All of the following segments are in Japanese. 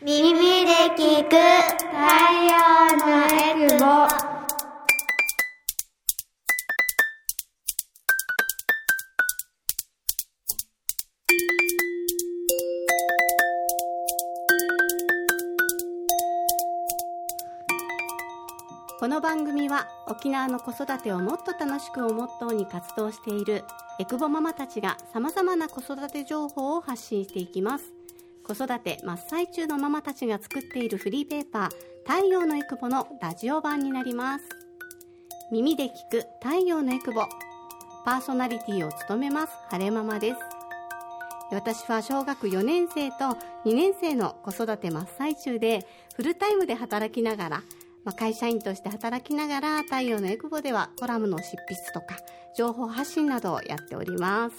耳で聞く太陽のエクボこの番組は沖縄の子育てをもっと楽しくをモットーに活動しているエクボママたちがさまざまな子育て情報を発信していきます。子育て真っ最中のママたちが作っているフリーペーパー太陽のエクボのラジオ版になります。耳で聞く太陽のエクボパーソナリティを務めます晴れママです。私は小学4年生と2年生の子育て真っ最中でフルタイムで働きながらま、会社員として働きながら太陽のエクボではコラムの執筆とか情報発信などをやっております、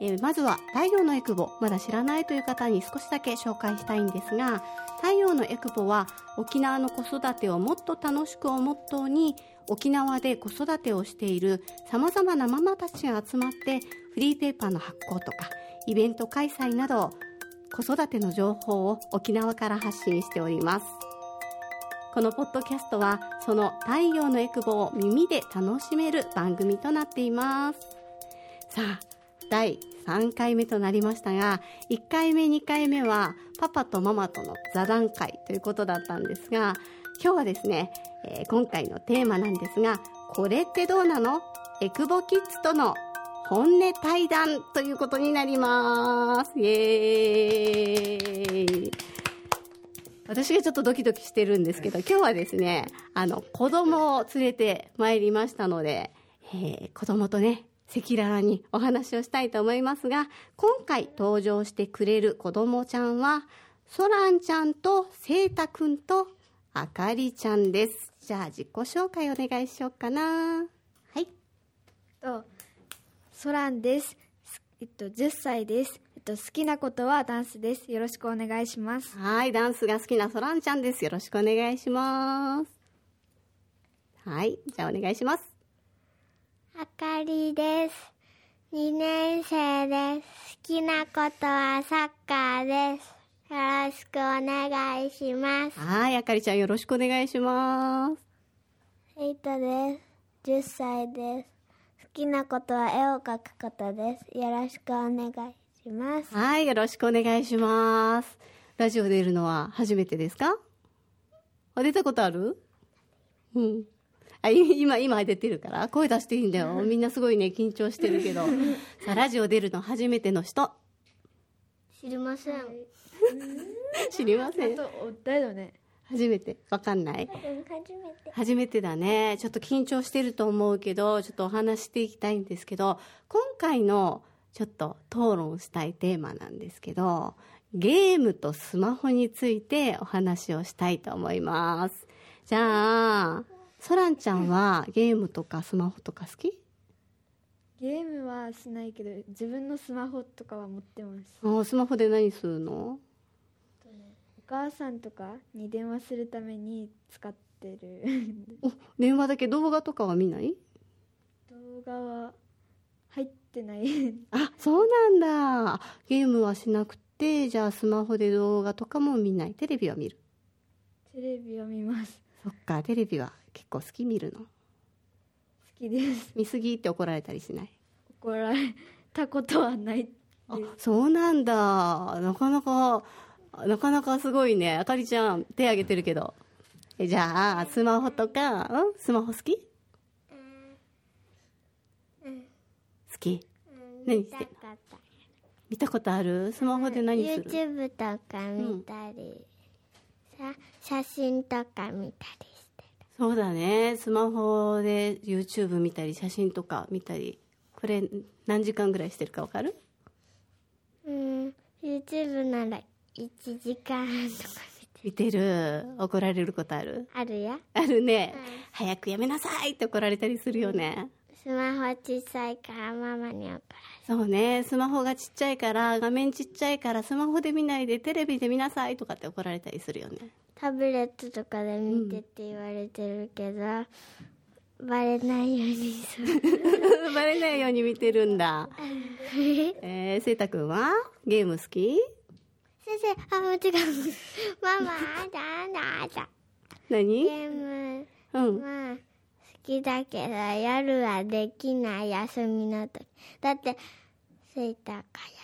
えー、まずは太陽のエクボまだ知らないという方に少しだけ紹介したいんですが太陽のエクボは沖縄の子育てをもっと楽しくをモットーに沖縄で子育てをしているさまざまなママたちが集まってフリーペーパーの発行とかイベント開催など子育ての情報を沖縄から発信しております。このポッドキャストはその太陽のエクボを耳で楽しめる番組となっています。さあ第3回目となりましたが1回目2回目はパパとママとの座談会ということだったんですが今日はですね、えー、今回のテーマなんですがこれってどうなの？エクボキッズとの本音対談ということになります。イエーイ。私がちょっとドキドキしてるんですけど、今日はですね、あの、子供を連れてまいりましたので、えー、子供とね、赤裸々にお話をしたいと思いますが、今回登場してくれる子供ちゃんは、ソランちゃんとセイタくんとあかりちゃんです。じゃあ自己紹介お願いしようかな。はい。と、ソランです。えっと、10歳です。と、好きなことはダンスです。よろしくお願いします。はい、ダンスが好きなソランちゃんです。よろしくお願いします。はい、じゃあお願いします。あかりです。2年生です。好きなことはサッカーです。よろしくお願いします。はい、あかりちゃんよろしくお願いします。エイトです。10歳です。好きなことは絵を描くことです。よろしくお願いします。はい、よろしくお願いします。ラジオ出るのは初めてですか？あ、出たことある？うん。あ、今、今出てるから、声出していいんだよ。みんなすごいね、緊張してるけど。さあ、ラジオ出るの初めての人。知りません。知りません。誰だね。初めてわかんない初めて。初めてだね。ちょっと緊張してると思うけど、ちょっとお話していきたいんですけど、今回のちょっと討論したいテーマなんですけど、ゲームとスマホについてお話をしたいと思います。じゃあ、ソランちゃんはゲームとかスマホとか好き？ゲームはしないけど、自分のスマホとかは持ってます。あスマホで何するの？お母さんとかに電話するために使ってる。電話だけ？動画とかは見ない？動画は入ってない。あそうなんだ。ゲームはしなくてじゃあスマホで動画とかも見ない。テレビは見る？テレビは見ます。そっかテレビは結構好き見るの？好きです。見すぎって怒られたりしない？怒られたことはないあそうなんだ。なかなかなかなかすごいね。あかりちゃん手挙げてるけど。えじゃあスマホとか、うん、スマホ好き？好き、何してん見たことある？スマホで何する？YouTube とか見たり、うん、写真とか見たりそうだね。スマホで YouTube 見たり写真とか見たりこれ何時間ぐらいしてるかわかる？うん。YouTube なら1時間とか見てる。怒られることある？あるやあるね、うん、早くやめなさいって怒られたりするよね、スマホ小さいからママに怒られる。そうね。スマホがちっちゃいから画面ちっちゃいからスマホで見ないでテレビで見なさいとかって怒られたりするよねタブレットとかで見てって言われてるけど、うん、バレないようにバレないように見てる。んだえー、せいたくんはゲーム好き？好先生あ間違う。ママあだあだあだ何？ゲームうん。まあ好きだけど夜はできない休みの時。だってセイタがやってる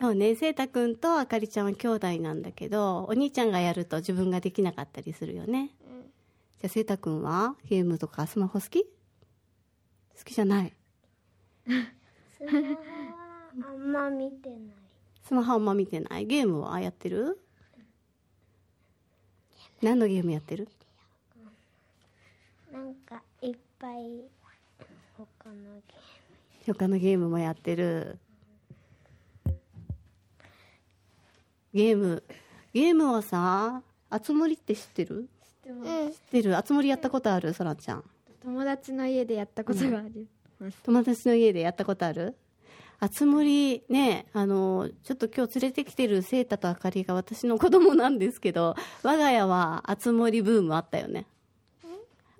そうね、せいたくんとあかりちゃんは兄弟なんだけど、お兄ちゃんがやると自分ができなかったりするよね。じゃあ、せいたくんはゲームとかスマホ好き？好きじゃない？スマホはあんま見てないスマホあんま見てない？ゲームはやってる？何のゲームやってる？なんかいっぱい他のゲ他のゲームもやってる。ゲーム。ゲームはさ、あつ森って知ってる？知ってる？あつ森やったことある？そらちゃん。友達の家でやったことがあります、友達の家でやったことある？あつ森ね、あの、ちょっと今日連れてきてるセータとあかりが私の子供なんですけど、我が家はあつ森ブームあったよね。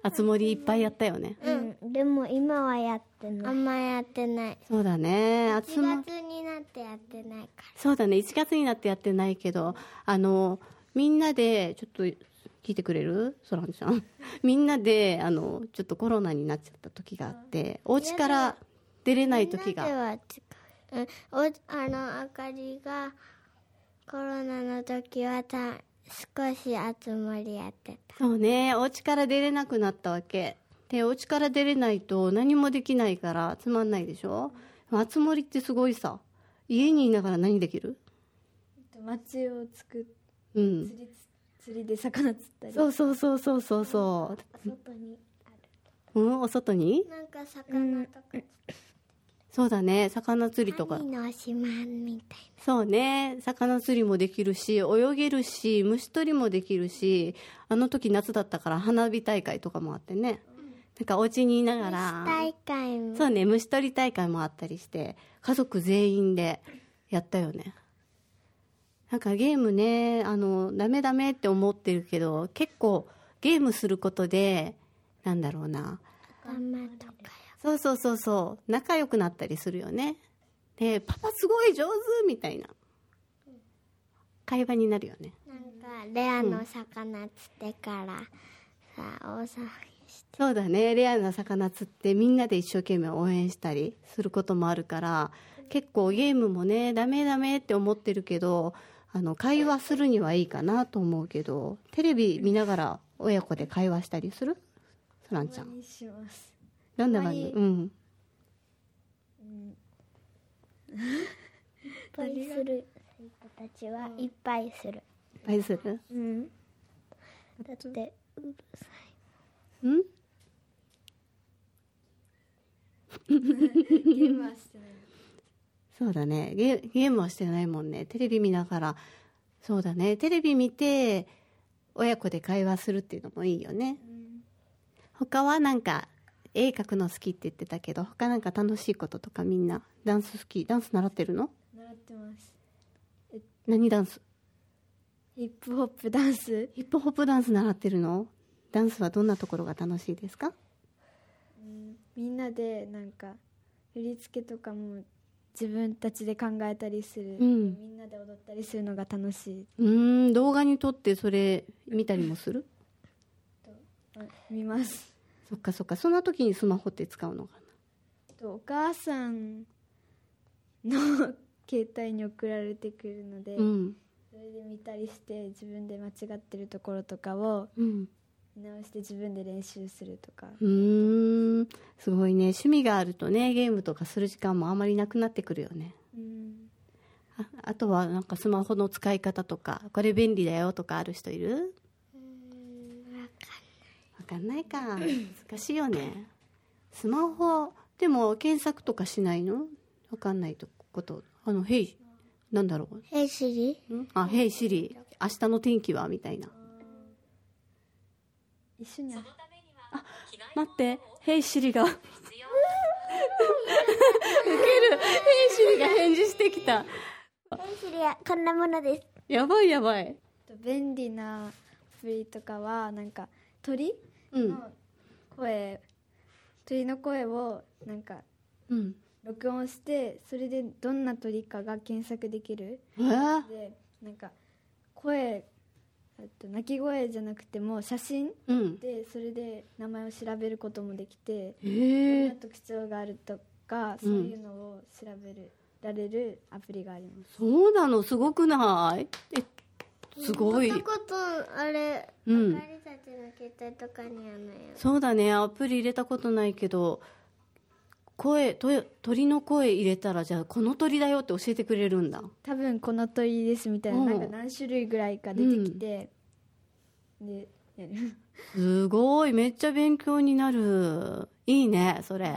あつ森いっぱいやったよね。ーム、でも今はやってないあんまやってないそうだね。あつ4森。月になってやってないかそうだね。1月になってやってないけど、あの、みんなで、ちょっと聞いてくれる？そらんちゃん。みんなで、あの、ちょっとコロナになっちゃった時があって、お家から出れない時らみんなでが。は違ううんおあのあかりがコロナの時はた少し集まりやってたそうね。お家から出れなくなったわけ。で、お家から出れないと何もできないからつまんないでしょ？あつ森ってすごいさ。家にいながら何できる？町を作っうん。釣り釣りで魚釣ったりそうそうそうそうそうそう。外にうん、お外に？なんか魚とかそうだね。魚釣りとか神。の島みたいそうね。魚釣りもできるし、泳げるし、虫取りもできるし、あの時夏だったから花火大会とかもあってね。なんかお家にいながなら。大会もそうね、虫取り大会もあったりして、家族全員でやったよね。なんかゲームね、あの、ダメダメって思ってるけど、結構ゲームすることで、なんだろうな。頑張とかそうそうそうそう、仲良くなったりするよね。で、パパすごい上手みたいな。会話になるよね。なんかレアの魚釣ってからさ大騒ぎして。そうだね。レアな魚釣ってみんなで一生懸命応援したりすることもあるから結構ゲームもねダメダメって思ってるけどあの会話するにはいいかなと思うけどテレビ見ながら親子で会話したりする？そらんちゃん。にしますなんだかんだたまにうん。いっぱいする生徒たちはいっぱいする。いっぱいする？うん。だってうるさうん？ゲームはしてない。そうだね。ゲゲームはしてないもんね。テレビ見ながら。そうだね。テレビ見て親子で会話するっていうのもいいよね。他はなんか絵描くの好きって言ってたけど他なんか楽しいこととかみんなダンス好きダンス習ってるの？習ってます。何ダンス？ヒップホップダンス。ヒップホップダンス習ってるの？ダンスはどんなところが楽しいですか？みんなでなんか振り付けとかも自分たちで考えたりする、うん。みんなで踊ったりするのが楽しい。うーん動画に撮ってそれ見たりもする？あ見ますそっかそっか。そんな時にスマホって使うのかとお母さんの携帯に送られてくるので、なうん。それで見たりして自分で間違ってるところとかをうん。見直して自分で練習するとか。うーん。すごいね。趣味があるとねゲームとかする時間もあまりなくなってくるよね。うん。ああとはなんかスマホの使い方とかこれ便利だよとかある人いる？わかんないか。難しいよね。スマホでも検索とかしないの？わかんないとこと。あの「ヘイなんだろう？ヘイシリん？あ、ヘイシリ、明日の天気は？みたいな。一緒にあ待って、ヘイシリが。ウケる。ヘイシリが返事してきた。いヘイシリはこんなものです。やばいやばい。と便利なアプリとかはなんか鳥？うん。の声、鳥の声をなんかうん。録音してそれでどんな鳥かが検索できる。えー、でなんか声えっと鳴き声じゃなくても写真うん。でそれで名前を調べることもできてへどんえな特徴があるとかそういうのを調べる、られるアプリがあります。そうなの？すごくない？えすごい。こことあれ、うん。あかりたちの携帯とかにあるのよ。そうだね。アプリ入れたことないけど声と鳥の声入れたらじゃあこの鳥だよって教えてくれるんだ。多分この鳥ですみたいな,、うん。なんか何種類ぐらいか出てきて、でやる。すごい。めっちゃ勉強になる。いいねそれ。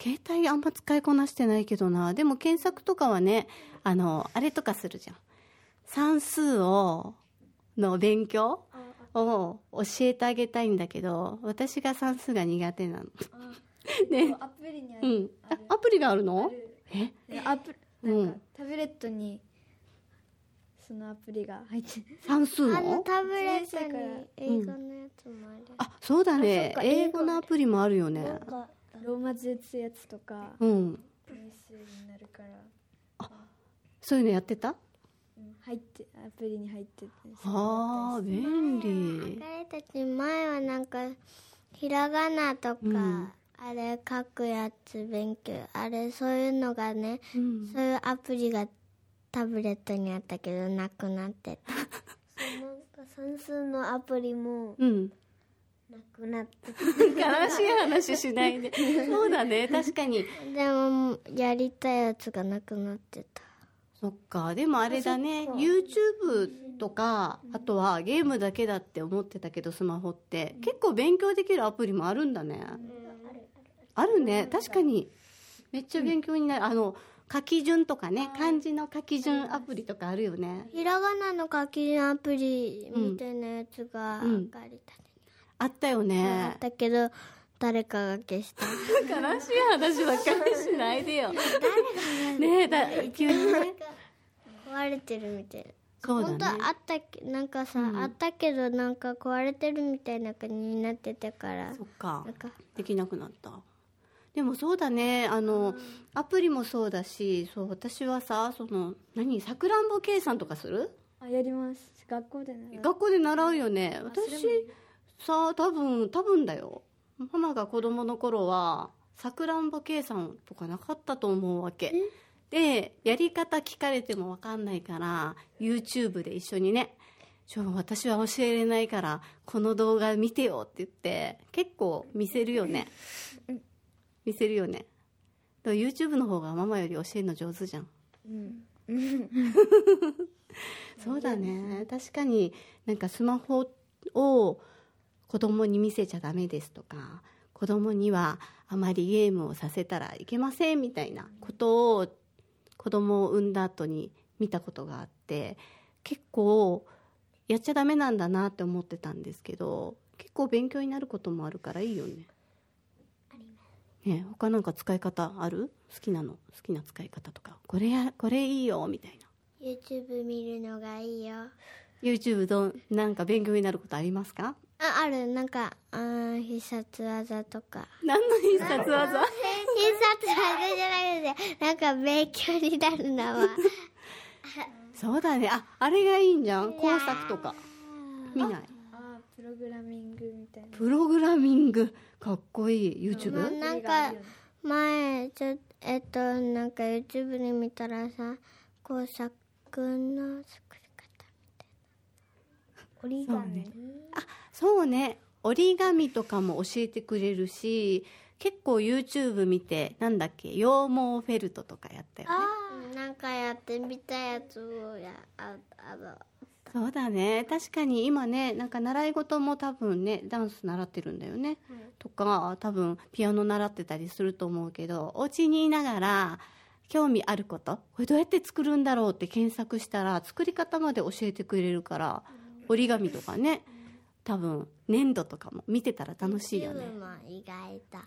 携帯あんま使いこなしてないけどな。でも検索とかはねあのあれとかするじゃん算数をの勉強を教えてあげたいんだけど私が算数が苦手なの。ね。アプリにある、うん。アプリがあるあのる。え？でアプうんなんかタブレットにそのアプリが入ってる。算数あののタブレットに英語のやつもある、あそうだね。英語のアプリもあるよね。なんかローマ字打つやつとか。うん。練習になるから、そういうのやってた？うん入ってアプリに入っててああ便あ利。かりたち前はなんかひらがなとか、うん。あれ書くやつ勉強あれそういうのがねうん。そういうアプリがタブレットにあったけどなくなってた。算数のアプリもうん。なくなって悲しい話しないで。そうだね確かに。たでもやりたいやつがなくなってたそっか。でもあれだね。YouTube とかあとはゲームだけだって思ってたけどスマホって。結構勉強できるアプリもあるんだね。あるね。確かに。めっちゃ勉強になる。あの書き順とかね。漢字の書き順アプリとかあるよね。ひらがなの書き順アプリみたいなやつがあうん。かりたちあったよにあねったけど誰かが消した。悲しい話ばっかりしないでよ。ねえだ急にね。壊れてるみたいな。そうだね。本当はあったけ？なんかさ、あったけどなんか壊れてるみたいな感じになってたから。そっか。できなくなった。でもそうだね。あのアプリもそうだしそう私はさその何？さくらんぼ計算とかする？あやります。学校で習う。学校で習うよね。私さ多分多分だよママが子供の頃はさくらんぼ計算とかなかったと思うわけ。でやり方聞かれても分かんないから YouTube で一緒にねちょ私は教えれないからこの動画見てよって言って結構見せるよね。見せるよね。だから YouTube の方がママより教えるの上手じゃん。うん。そうだね。確かになんかスマホを子供に見せちゃダメですとか子供にはあまりゲームをさせたらいけませんみたいなことを子供を産んだ後に見たことがあって結構やっちゃダメなんだなって思ってたんですけど結構勉強になることもあるからいいよね。ね他なんか使い方ある？好きなの？好きな使い方とか。これやこれいいよみたいな。YouTube 見るのがいいよ。YouTube どんなんか勉強になることありますか？あある。なんかあー必殺技とか。何の必殺技？必殺技じゃなくてなんか勉強になるのは。そうだね。ああれがいいんじゃん？工作とか。見ない？あプログラミングみたいな。プログラミング？かっこいい。YouTube? まあなんか前ちょえっとなんか YouTube で見たらさ工作の作り方折り紙？そうね。折り紙とかも教えてくれるし結構 YouTube 見てなんだっけ羊毛フェルトとかやったよね。うんなんかやってみたやつをやああのそうだね。確かに今ねなんか習い事も多分ねダンス習ってるんだよね、とか多分ピアノ習ってたりすると思うけどお家にいながら興味あることこれどうやって作るんだろうって検索したら作り方まで教えてくれるから折り紙とかね多分粘土とかも見てたら楽しいよね。意外と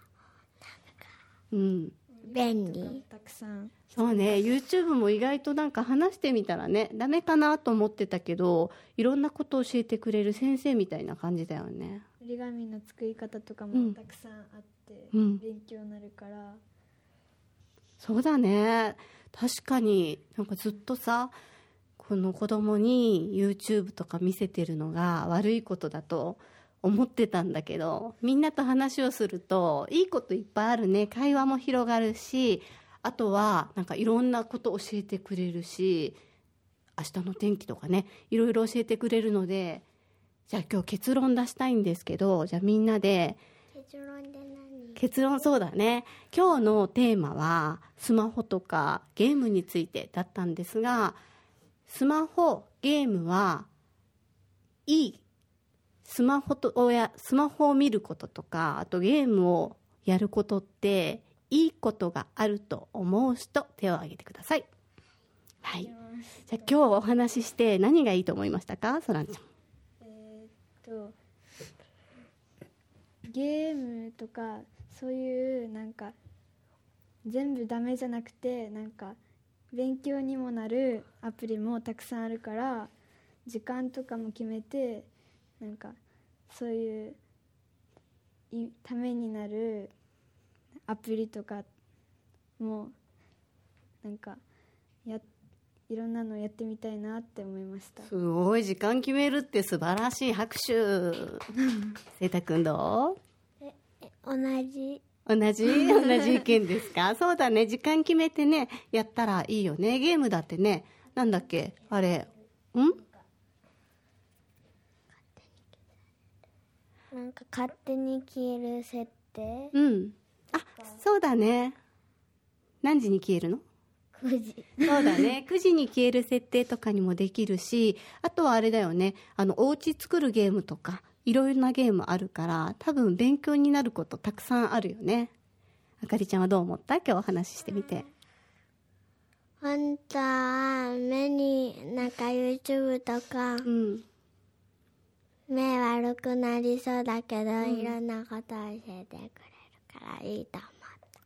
うん。便利。たくさんそうね YouTube も意外となんか話してみたらねダメかなと思ってたけどいろんなことを教えてくれる先生みたいな感じだよね。折り紙の作り方とかうん。もたくさんあって、うん。勉強になるから。そうだね。確かになんかずっとさこの子供に YouTube とか見せてるのが悪いことだと思ってたんだけどみんなと話をするといいこといっぱいあるね。会話も広がるしあとはなんかいろんなこと教えてくれるし明日の天気とかねいろいろ教えてくれるのでじゃあ今日結論出したいんですけどじゃあみんなで結論で何？結論そうだね。今日のテーマはスマホとかゲームについてだったんですがスマホゲームはいいスマホとをやスマホを見ることとかあとゲームをやることっていいことがあると思う人手を挙げてください。はい。じゃあ今日お話しして何がいいと思いましたか？そらんちゃん。えーっとゲームとかそういうなんか全部ダメじゃなくてなんか勉強にもなるアプリもたくさんあるから時間とかも決めてなんかそういういためになるアプリとかもなんかやいろんなのやってみたいなって思いました。すごい時間決めるって素晴らしい拍手せいたくんどう？同じ同じ？同じ意見ですか？そうだね。時間決めてねやったらいいよね。ゲームだってね。なんだっけ？あれん？なんか勝手に消える設定？うん。あそうだね。何時に消えるの？9時。そうだね。9時に消える設定とかにもできるしあとはあれだよね。あのお家作るゲームとかいろいろなゲームあるから多分勉強になることたくさんあるよね。あかりちゃんはどう思った？今日お話ししてみて。本当は目になんか YouTube とかうん。目悪くなりそうだけど、いろんなこと教えてくれるからいいと思う。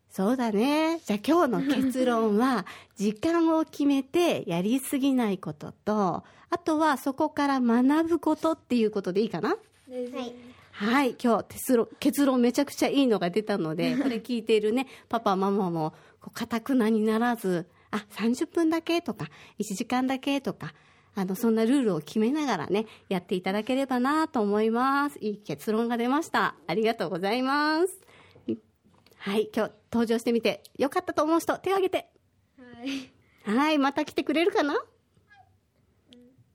そうだね。じゃあ今日の結論は、時間を決めてやりすぎないことと、あとはそこから学ぶことっていうことでいいかな？はいはい、今日結論結論めちゃくちゃいいのが出たので、これ聞いているね、パパ、ママも、こう、かたくなにならず、あ、30分だけとか、1時間だけとか、あの、そんなルールを決めながらね、やっていただければなと思います。いい結論が出ました。ありがとうございます。はい、今日登場してみて、よかったと思う人、手を挙げて。はいはい、また来てくれるかな？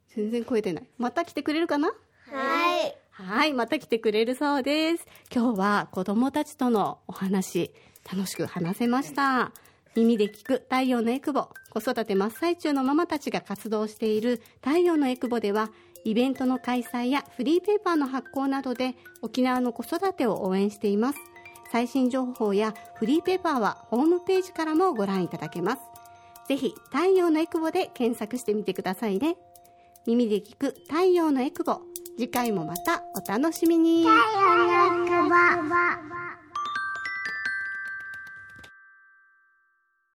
全然声出ない。また来てくれるかな？はいはい、また来てくれるそうです。今日は子供たちとのお話、楽しく話せました。耳で聞く太陽のエクボ、子育て真っ最中のママたちが活動している太陽のエクボでは、イベントの開催やフリーペーパーの発行などで沖縄の子育てを応援しています。最新情報やフリーペーパーはホームページからもご覧いただけます。ぜひ、太陽のエクボで検索してみてくださいね。耳で聞く太陽のエクボ。次回もまたお楽しみに。太陽の